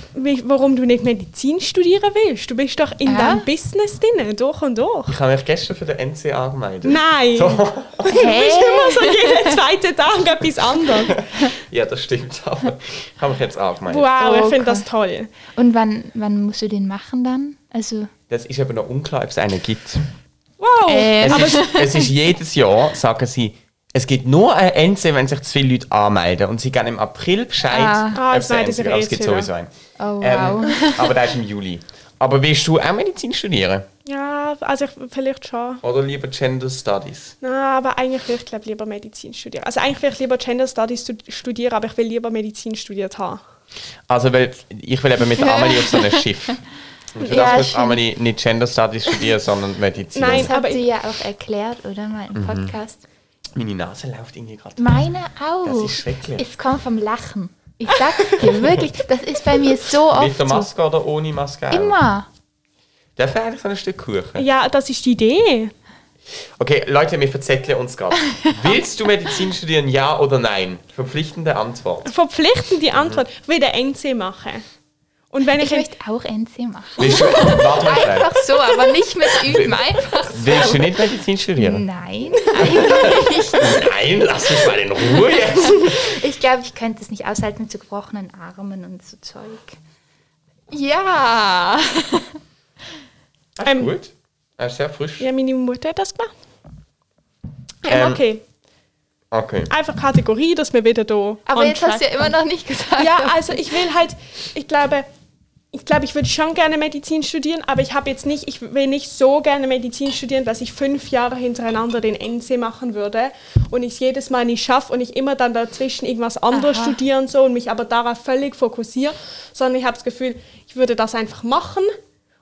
warum du nicht Medizin studieren willst. Du bist doch in Ja. deinem Business drin, durch und durch. Ich habe mich gestern für den NCA gemeldet. Nein! So. Du bist immer so jeden zweiten Tag etwas anderes. Ja, das stimmt, aber ich habe mich jetzt angemeldet. Wow, ich Okay. finde das toll. Und wann, wann musst du den machen dann? Also, Das ist aber noch unklar, ob es einen gibt. Wow! Ähm. Es ist, es ist jedes Jahr, sagen sie, es gibt nur ein NC, wenn sich zu viele Leute anmelden. Und sie geben im April Bescheid, Ah. Ah, ob jetzt es einen gibt. Aber es gibt sowieso einen. oh wow. Ähm, aber der ist im Juli. Aber willst du auch Medizin studieren? Ja, also ich, vielleicht schon. Oder lieber Gender Studies? Na, aber eigentlich will ich glaube lieber Medizin studieren. Also eigentlich will ich lieber Gender Studies stud- studieren, aber ich will lieber Medizin studiert haben. Also, weil ich will eben mit der Amelie auf so ein Schiff. Und für Ja, das muss stimmt. Amelie nicht Gender Studies studieren, sondern Medizin. Nein. das habt aber ihr ja auch erklärt, oder? Mal im Podcast. Meine Nase läuft irgendwie gerade. Meine auch. Das ist schrecklich. Es kommt vom Lachen. Ich sag's dir wirklich, das ist bei mir so oft Mit der so. Maske oder ohne Maske? auch? Immer. Darf ich eigentlich so ein Stück Kuchen? Ja, das ist die Idee. Okay, Leute, wir verzetteln uns gerade. Willst du Medizin studieren, ja oder nein? Verpflichtende Antwort. Verpflichtend die Antwort. Ich will den NC machen. Und wenn ich, Ich möchte auch NC machen. Willst du, warte mal. Einfach so, aber nicht mit üben, einfach so. Willst du nicht Medizin studieren? Nein, eigentlich nicht. Nein, lass mich mal in Ruhe jetzt. Ich glaube, ich könnte es nicht aushalten mit so gebrochenen Armen und so Zeug. Ja. Ist Ähm, gut. Das ist sehr frisch. ja, meine Mutter hat das gemacht. Ähm, Ähm, okay, Okay. einfach Kategorie, dass wir wieder da. Aber jetzt hast du ja immer noch nicht gesagt. Ja, also ich will halt, ich glaube, ich glaube, ich würde schon gerne Medizin studieren, aber ich habe jetzt nicht, ich will nicht so gerne Medizin studieren, dass ich fünf Jahre hintereinander den NC machen würde und ich es jedes Mal nicht schaffe und ich immer dann dazwischen irgendwas anderes Aha. studieren so und mich aber darauf völlig fokussiere, sondern ich habe das Gefühl, ich würde das einfach machen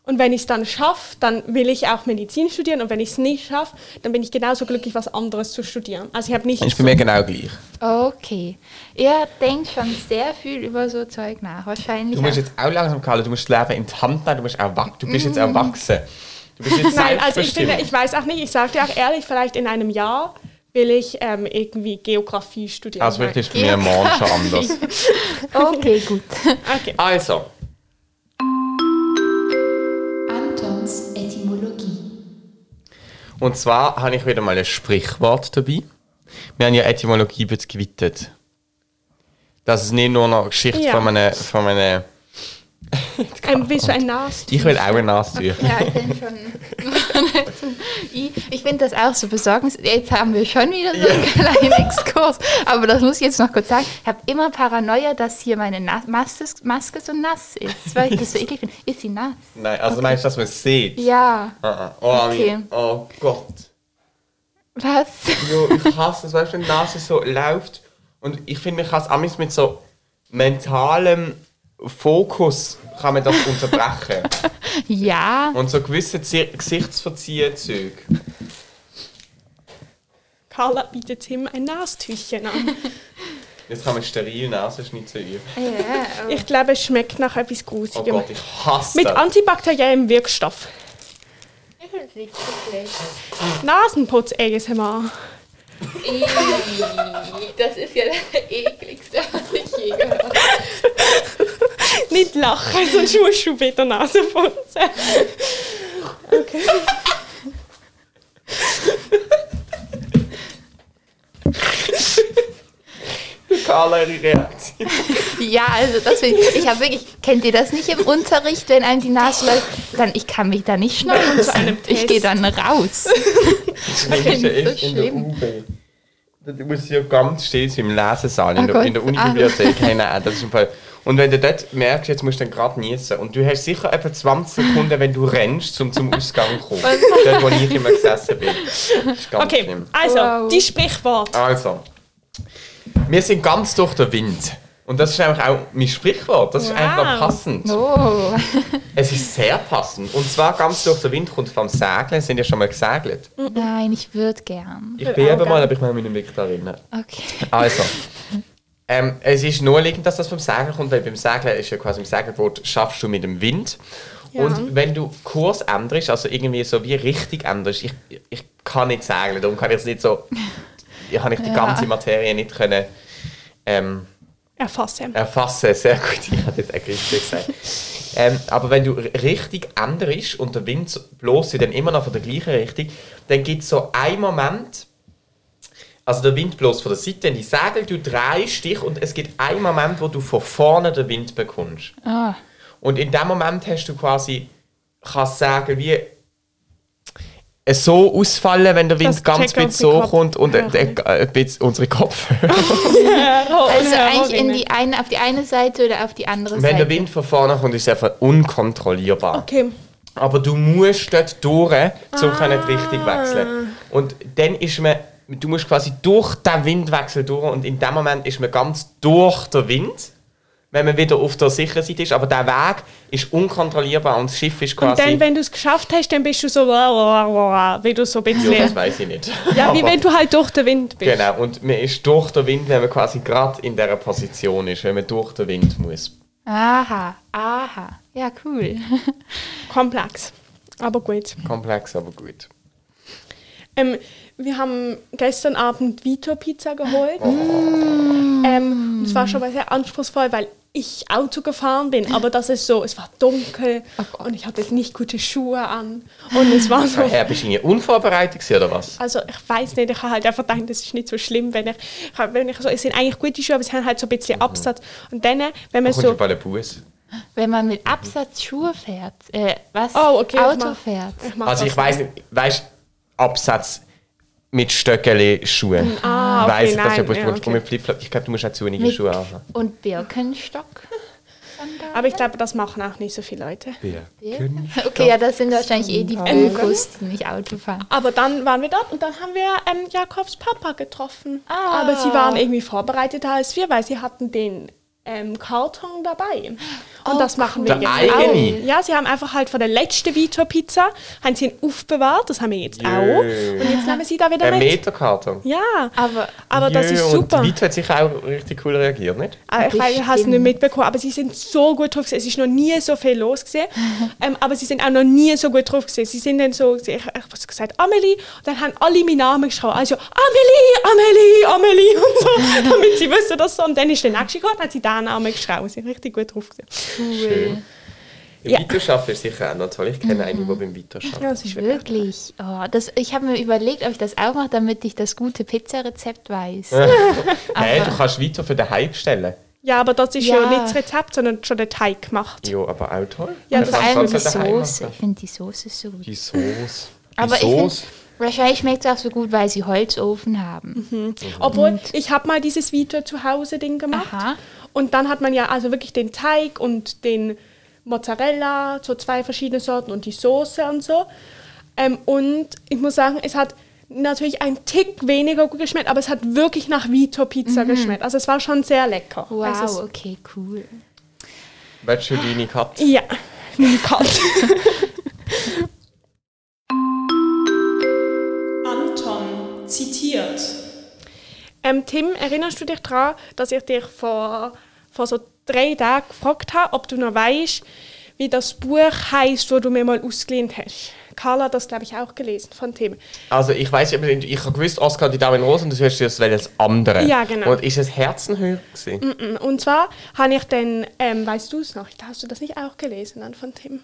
und wenn ich es dann schaffe, dann will ich auch Medizin studieren und wenn ich es nicht schaffe, dann bin ich genauso glücklich, was anderes zu studieren. Also ich habe nicht Ist bei mir genau gleich. Okay. Ihr denkt schon sehr viel über so Zeug nach. Wahrscheinlich. Du musst auch- jetzt auch langsam, Carla, du musst das Leben in die Hand nehmen, du, musst wach- du bist jetzt erwachsen. Du bist jetzt Nein, also ich finde, ich weiß auch nicht, ich sage dir auch ehrlich, vielleicht in einem Jahr will ich ähm, irgendwie Geografie studieren. Also wirklich ist bei mir morgen schon anders. Okay, gut. Okay. Also, und zwar habe ich wieder mal ein Sprichwort dabei. Wir haben ja Etymologie gewidmet. Dass es nicht nur eine Geschichte Ja. von einem... Von einem Willst du ein Nas? ich will auch ein Nasentücher. Ja, ich bin schon. ich ich finde das auch so besorgnis. Jetzt haben wir schon wieder so einen kleinen Exkurs. Aber das muss ich jetzt noch kurz sagen. Ich habe immer Paranoia, dass hier meine Na Maske, Maske so nass ist. Weil ich das so eklig finde. Ist sie nass? Nein, also meinst du, dass man es sieht? Ja. Ah, ah. Oh, Okay. oh Gott. Was? Jo, ich hasse es, weißt du, wenn die Nase so läuft. Und ich finde, man kann es mit so mentalem Fokus kann man das unterbrechen. Ja. Und so gewisse Zi- Gesichtsverziehzüge. Carla bietet ihm ein Nastüchchen an. Jetzt kann man steril Nasenschnitzel üben. ja. Ich glaube, es schmeckt nach etwas Oh Grusigem. Gott, ich hasse Mit das. antibakteriellem Wirkstoff. Ich finde es nicht so schlecht. Nasenputz ASMR. Das ist ja der ekligste, was ich je gehört habe. Nicht lachen, sonst musst du wieder Nase putzen. Okay. Carla, ihre Reaktion. Ja, also das finde ich. Ich habe wirklich. Kennt ihr das nicht im Unterricht, wenn einem die Nase läuft? Dann ich kann mich da nicht schneiden. zu einem Ich Test. gehe dann raus. Das finde ich so in der. UB. Du musst ja ganz still sein im Lesesaal, in Oh der, in der Unibibliothek. Hey, nein, das ist ein Fall. Und wenn du dort merkst, jetzt musst du dann gerade niesen. Und du hast sicher etwa 20 Sekunden, wenn du rennst, um zum Ausgang zu kommen. Dort, wo ich immer gesessen bin. Das ist ganz Okay, schlimm. also, Wow. die Sprichwort. Also, wir sind ganz durch den Wind. Und das ist eigentlich auch mein Sprichwort. Das ist Wow. eigentlich noch passend. Oh. Es ist sehr passend. Und zwar ganz durch den Wind kommt vom Segeln. Sind ja schon mal gesegelt? Nein, ich würde gern. Ich bin eben mal, aber ich muss mich nicht wirklich daran erinnern. Okay. Also, ähm, es ist naheliegend, dass das vom Segeln kommt, weil beim Segeln ist ja quasi im Segelboot schaffst du mit dem Wind. Ja. Und wenn du Kurs änderst, also irgendwie so wie Richtung änderst, ich, ich kann nicht segeln, darum kann ich es nicht so, ich habe ich die Ja. ganze Materie nicht können ähm, Erfassen. erfassen. Sehr gut, ich hatte jetzt auch richtig gesagt. Ähm, aber wenn du richtig änderst und der Wind bloß dann immer noch von der gleichen Richtung, dann gibt es so einen Moment, also der Wind bloß von der Seite in die Segel, du drehst dich und es gibt einen Moment, wo du von vorne den Wind bekommst. Ah. Und in dem Moment hast du quasi, kannst sagen, wie es so ausfallen, wenn der Wind Das ganz bisschen so Kopf- kommt und äh, äh, ein bisschen unsere Kopfhörer. Also eigentlich in die eine, auf die eine Seite oder auf die andere Wenn Seite. der Wind von vorne kommt, ist es einfach unkontrollierbar. Okay. Aber du musst dort durch, um Ah. Richtung wechseln. Und dann ist man, du musst quasi durch den Windwechsel durch und in dem Moment ist man ganz durch den Wind, wenn man wieder auf der sicheren Seite ist. Aber der Weg ist unkontrollierbar und das Schiff ist Und quasi... dann, wenn du es geschafft hast, dann bist du so, wie du so ein bisschen. ja, das weiß ich nicht. Ja, wie wenn du halt durch den Wind bist. Genau, und man ist durch den Wind, wenn man quasi gerade in dieser Position ist, wenn man durch den Wind muss. Aha, aha. Ja, cool. Komplex. Aber gut. Komplex, aber gut. Ähm, wir haben gestern Abend Vito Pizza geholt. Oh. Ähm, und es war schon mal sehr anspruchsvoll, weil ich Auto gefahren bin. Aber das ist so, es war dunkel Oh und ich hatte nicht gute Schuhe an. Und es war so. Herr, bist du irgendwie unvorbereitet gewesen, oder was? Also ich weiß nicht, ich habe halt einfach gedacht, das ist nicht so schlimm, wenn ich, ich wenn ich so, es sind eigentlich gute Schuhe, aber sie haben halt so ein bisschen Absatz. Und dann, wenn man Kommst so, bei den Bus? Wenn man mit Absatz Schuhe fährt, äh, was? Oh, okay, ich Auto mach- fährt. ich Also ich weiß nicht, weißt Absatz mit Stöckeli Schuhen. Ah, okay, weiss ich, dass ja, ja, okay. mit Flipflop, ich glaube, du musst auch zu wenige Mit Schuhe haben. und Birkenstock. Aber ich glaube, das machen auch nicht so viele Leute. Birken. Okay, ja, das sind wahrscheinlich eh die die nicht Auto fahren. Aber dann waren wir dort und dann haben wir ähm, Jakobs Papa getroffen. Ah. Aber sie waren irgendwie vorbereiteter als wir, weil sie hatten den ähm, Karton dabei. Und Oh, das machen wir Der jetzt eigene? auch. Ja, sie haben einfach halt von der letzten Vitor-Pizza, haben sie ihn aufbewahrt, das haben wir jetzt auch. Und jetzt nehmen sie da wieder Ein mit. Meterkarton. Ja, Aber aber das Jö, ist super. Und Vito hat sicher auch richtig cool reagiert, nicht? Ah, Ich habe es nicht mitbekommen, aber sie sind so gut drauf gewesen. Es ist noch nie so viel los gewesen. ähm, aber sie sind auch noch nie so gut drauf gewesen. Sie sind dann so, ich, ich habe gesagt, Amelie, und dann haben alle meinen Namen geschrien. Also, Amelie, Amelie, Amelie und so, damit sie wissen, dass so. Und dann ist der nächste gekommen, hat sie diesen Namen geschrien. Sie sind richtig gut drauf gewesen. Schön. Ja. Arbeitet sicher auch noch toll. Ich kenne einen, der beim Vito arbeitet. Ja, das ist wirklich. wirklich, oh, das, ich habe mir überlegt, ob ich das auch mache, damit ich das gute Pizzarezept weiß. Hey, du kannst Vito für daheim bestellen. Ja, aber das ist ja. Ja. nicht das Rezept, sondern schon der Teig gemacht. Ja, aber auch toll. Ja, Vor allem die daheim Soße. Ich finde die Soße so gut. Die Soße. Aber die ich find, Soße. Wahrscheinlich schmeckt es auch so gut, weil sie Holzofen haben. Obwohl, ich habe mal dieses Vito zu Hause Ding gemacht. Aha. Und dann hat man ja also wirklich den Teig und den Mozzarella, so zwei verschiedene Sorten und die Soße und so. Ähm, und ich muss sagen, es hat natürlich ein Tick weniger gut geschmeckt, aber es hat wirklich nach Vito Pizza geschmeckt. Also es war schon sehr lecker. Wow, Also es, okay, cool. Deine Katze? ja, wie kalt. Ähm, Tim, erinnerst du dich daran, dass ich dich vor, vor so drei Tagen gefragt habe, ob du noch weißt, wie das Buch heißt, wo du mir mal ausgeliehen hast? Carla hat das, glaube ich, auch gelesen von Tim. Also ich weiß nicht, ich habe gewusst, Oscar die Dame in Rose und du hast das das andere. Ja, genau. Und ist es Herzenhöher gewesen? Und zwar habe ich dann, ähm, weißt du es noch, hast du das nicht auch gelesen dann von Tim?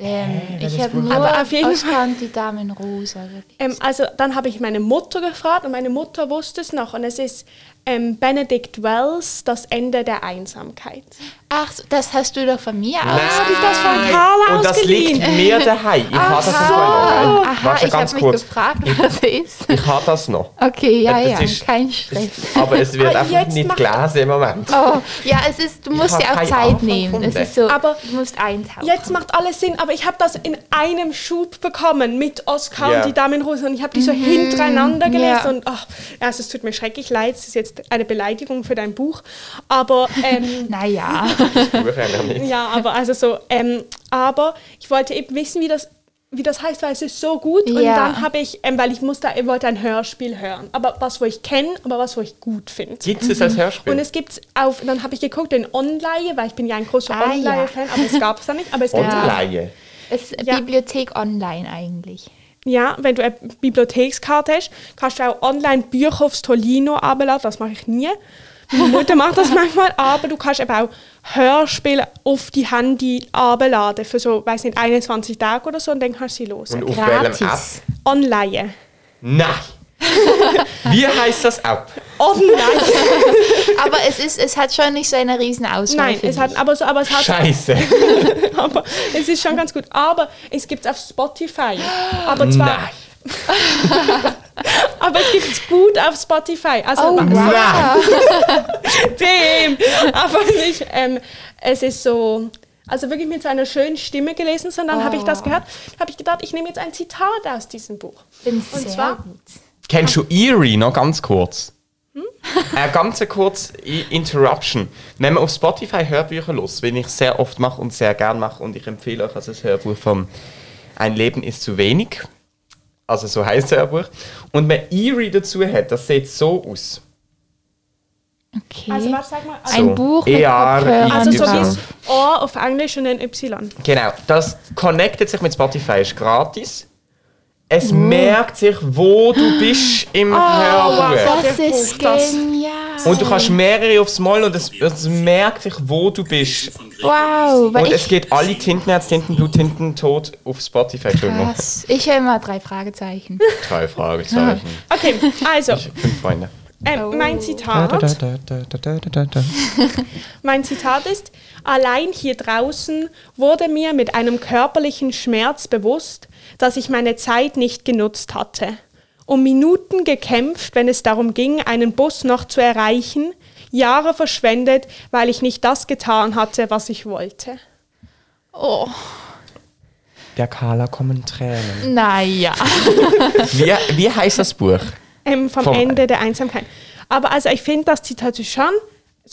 Ähm, welches ich habe nur Aber auf jeden und die Dame in Rosa. Ähm, also dann habe ich meine Mutter gefragt und meine Mutter wusste es noch und es ist ähm, Benedict Wells, das Ende der Einsamkeit. Ach, so, das hast du doch von mir aus. Habe ich das von Carla Und das ausgeliehen? liegt mir daheim. Ich habe das so. noch. Aha, Warte ich ganz habe mich kurz. gefragt, was es ist. Ich habe das noch. Okay, ja, Das ja, ist- kein Stress. Aber es wird Ah, einfach nicht gelesen im Moment. Oh, ja, es ist, du Ich musst dir auch Zeit Anfang nehmen. Es ist so, Aber du musst eintauchen. Jetzt macht alles Sinn, aber ich habe das in einem Schub bekommen mit Oscar Ja. und die Dame in Rose und ich habe die so hintereinander gelesen ja. und ach, also es tut mir schrecklich leid, es ist jetzt eine Beleidigung für dein Buch, aber ähm, Naja. Ja. Ja, aber also so, ähm, aber ich wollte eben wissen, wie das, wie das heißt, weil es ist so gut. Und Ja. dann habe ich, ähm, weil ich musste, ich wollte ein Hörspiel hören. Aber was, wo ich kenne, aber was, wo ich gut finde. Gibt es als Hörspiel? Und es gibt auf, dann habe ich geguckt in Online, weil ich bin ja ein großer Ah, ja. Online-Fan, aber es gab es da nicht. Aber es gibt Online. Es ist Ja. Bibliothek online eigentlich. Ja, wenn du eine Bibliothekskarte hast, kannst du auch online Bücher aufs Tolino abladen. Das mache ich nie. Meine Mutter macht das manchmal, aber du kannst eben auch Hörspiele auf die Handy abladen für so, weiß nicht, 21 Tage oder so und dann kannst du sie los. Und auf welchem App? Gratis. Online. Nein. Wie heißt das App? Online? Aber es, ist, es hat schon nicht so eine riesen Auswahl. Nein, es hat, aber, so, aber es hat Scheiße. aber es ist schon ganz gut. Aber es gibt es auf Spotify. Aber zwar, Nein. aber es gibt es gut auf Spotify. Also Oh, Nein. Dem. Aber es ist, ähm, es ist so, also wirklich mit so einer schönen Stimme gelesen, sondern habe ich das gehört, habe ich gedacht, ich nehme jetzt ein Zitat aus diesem Buch. bin Und sehr zwar- gut. Kennst du Eerie noch ganz kurz? Eine ganz kurze Interruption. Wenn man auf Spotify Hörbücher los, wenn ich sehr oft mache und sehr gern mache und ich empfehle euch also das Hörbuch vom Ein Leben ist zu wenig. Also so heißt das Hörbuch. Und man Eerie dazu hat, das sieht so aus. Okay. Also warte, sag mal. Also, ein Buch mit ER, Kopfhörern also so wie Y. das O auf Englisch und ein Y. Genau, das connectet sich mit Spotify, ist gratis. Es merkt sich, wo du bist im Hörbuch. wow. das Ich ist genial. Und du kannst mehrere aufs Mal und es, es merkt sich, wo du bist. wow, Und es ich, geht alle Tintenherz, Tintenblut, Tintentod auf Spotify. Krass. Ich höre immer drei Fragezeichen. Drei Fragezeichen. Okay, also, Fünf Freunde. ähm, mein Zitat. Mein Zitat ist, allein hier draußen wurde mir mit einem körperlichen Schmerz bewusst, dass ich meine Zeit nicht genutzt hatte. Um Minuten gekämpft, wenn es darum ging, einen Bus noch zu erreichen, Jahre verschwendet, weil ich nicht das getan hatte, was ich wollte. Oh, Der Carla kommen Tränen. naja. Wie, wie heißt das Buch? Ähm, vom, Vom- Ende der Einsamkeit. Aber also ich finde das Zitat schon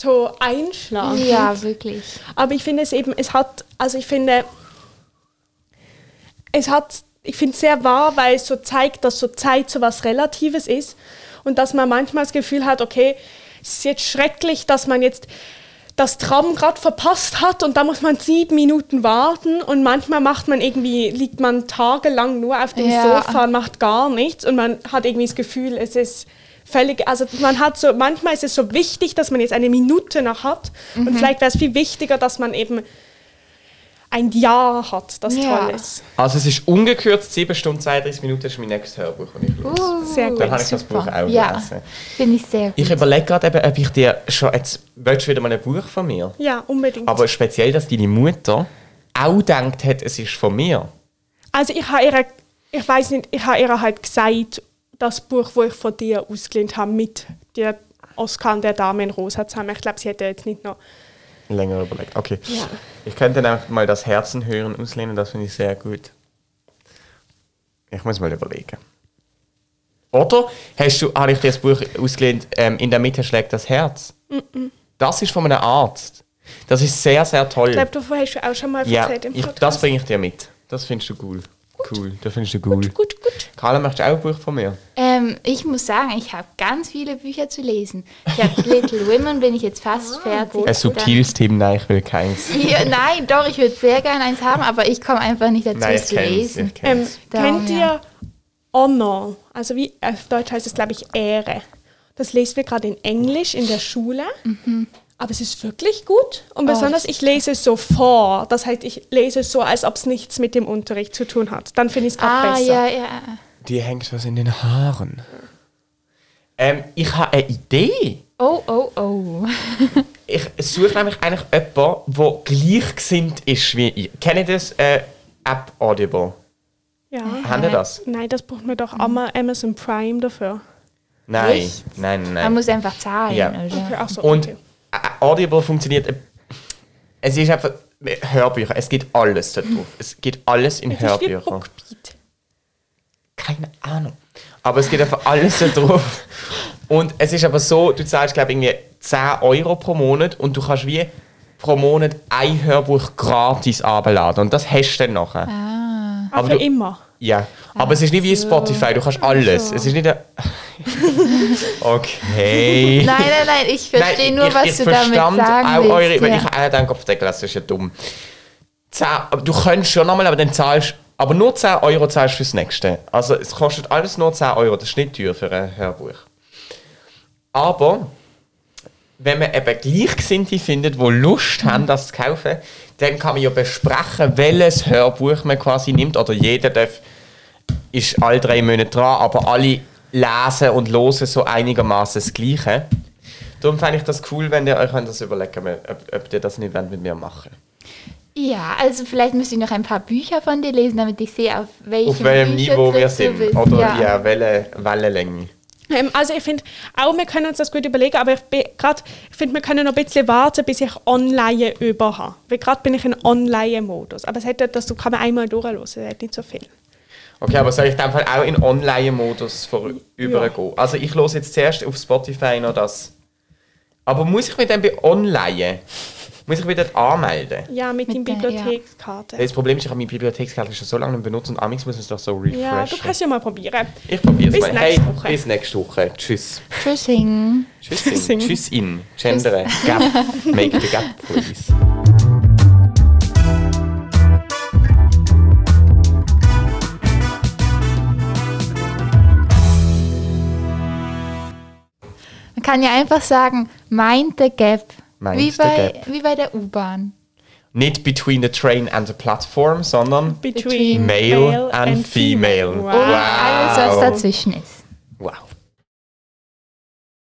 so einschlagend. Ja, wirklich. Aber ich finde es eben, es hat, also ich finde, es hat, ich finde es sehr wahr, weil es so zeigt, dass so Zeit so was Relatives ist und dass man manchmal das Gefühl hat, okay, es ist jetzt schrecklich, dass man jetzt das Tram gerade verpasst hat und da muss man sieben Minuten warten und manchmal macht man irgendwie, liegt man tagelang nur auf dem Ja. Sofa und macht gar nichts und man hat irgendwie das Gefühl, es ist völlig, also man hat so, manchmal ist es so wichtig, dass man jetzt eine Minute noch hat und vielleicht wäre es viel wichtiger, dass man eben ein Jahr hat, das Ja. toll ist. Also es ist ungekürzt 7 Stunden 32 Minuten, das ist mein nächstes Hörbuch, das ich lese. Sehr gut. Dann habe ich das Buch auch Uh, Ja, gelesen. finde ich sehr gut. Ich überlege gerade, eben, ob ich dir schon jetzt... Willst du wieder mal ein Buch von mir? Ja, unbedingt. Aber speziell, dass deine Mutter auch gedacht hat, es ist von mir. Also ich habe ihr, ich weiß nicht, ich habe ihr halt gesagt, das Buch, wo ich von dir ausgelehnt habe, mit der Oscar und der Dame in Rosa zusammen. Ich glaube, sie hätte jetzt nicht noch... Länger überlegt. Okay. Ich könnte dann einfach mal das Herzen hören auslehnen, das finde ich sehr gut. Ich muss mal überlegen. Oder hast du, habe ich dir das Buch ausgelehnt, ähm, In der Mitte schlägt das Herz? Das ist von einem Arzt. Das ist sehr, sehr toll. Ich glaube, davon hast du auch schon mal ja, erzählt im ich, Podcast. das bringe ich dir mit. Das findest du cool. Cool, das findest du cool. Gut, gut. Carla, möchtest du auch ein Buch von mir? Ähm, ich muss sagen, ich habe ganz viele Bücher zu lesen. Ich habe Little Women, bin ich jetzt fast fertig. Ein subtiles Thema, nein, ich will keins. Ja, nein, doch, ich würde sehr gerne eins haben, aber ich komme einfach nicht dazu, Nein, es zu lesen. Ähm, Darum, kennt ihr ja. Honor? Also wie auf Deutsch heißt es, glaube ich, Ehre. Das lesen wir gerade in Englisch in der Schule. Aber es ist wirklich gut. Und besonders, ich lese es so vor. Das heißt, ich lese es so, als ob es nichts mit dem Unterricht zu tun hat. Dann finde ich es gerade Ah, besser. ja, ja. Dir hängt was in den Haaren. Ähm, ich habe eine Idee. Oh, oh, oh. Ich suche nämlich eigentlich jemanden, der gleichgesinnt ist wie ich. Kennt ihr das äh, App Audible? Ja. Habt ihr das? Nein, das braucht man doch Ama- Amazon Prime dafür. Nein, Echt? nein, nein. Man muss einfach zahlen, Ja. Okay, so, Und okay. Audible funktioniert. äh, Es ist einfach äh, Hörbücher. Es gibt alles da drauf. Es gibt alles in Es ist wie. Bookbeat. Keine Ahnung. Aber es geht einfach alles da drauf. Und es ist aber so, du zahlst, glaube ich, irgendwie 10 Euro pro Monat und du kannst wie pro Monat ein Hörbuch gratis abladen. Und das hast du dann nachher. Ah, Aber für du- immer. Ja. Aber es ist nicht wie Spotify, du kannst alles. Es ist nicht ein. okay. Nein, nein, nein, ich verstehe nur, ich, was ich du damit sagen auch willst. Eure, ja. ich auch gedacht, Kopfdeckel, das ist ja dumm. 10, aber du könntest schon nochmal, aber dann zahlst aber nur 10 Euro zahlst du fürs nächste. Also es kostet alles nur 10 Euro, das ist nicht teuer für ein Hörbuch. Aber wenn man eben Gleichgesinnte findet, die Lust haben, das zu kaufen, dann kann man ja besprechen, welches Hörbuch man quasi nimmt. Oder jeder darf, ist alle drei Monate dran, aber alle lesen und hören so einigermaßen das Gleiche. Darum fände ich das cool, wenn ihr euch das überlegen könnt, ob, ob ihr das nicht wollt mit mir machen ja, also vielleicht müsste ich noch ein paar Bücher von dir lesen, damit ich sehe, auf welchem, Auf welchem Niveau wir sind. bist. Oder ja. ja, welche Wellenlänge. Ähm, also ich finde, auch wir können uns das gut überlegen, aber ich, grad- ich finde, wir können noch ein bisschen warten, bis ich Online über habe. Weil gerade bin ich in Online-Modus. Aber es hat, das kann man einmal durchhören, es hat nicht so viel. Okay, aber soll ich dem Fall auch in Online-Modus vor- übergehen? Also ich los jetzt zuerst auf Spotify noch das. Aber muss ich mich dann bei Online, muss ich mich dort anmelden? Ja, mit, Mit ja. Bibliothekskarte. Das Problem ist, ich habe meine Bibliothekskarte schon so lange nicht benutzt und amigs muss ich es doch so refreshen. Ja, du kannst ja mal probieren. ich probiere es mal. Hey, nächste Woche. bis nächste Woche. Tschüss. Tschüssing. Tschüss Tschüssing. in. Tschüss in. Gendere. Gap. Make the gap, please. Man kann ja einfach sagen, mind the gap. Mind wie, bei, gap. wie bei der U-Bahn. Nicht between the train and the platform, sondern Between male, and, female. Wow. Oder alles, was dazwischen ist.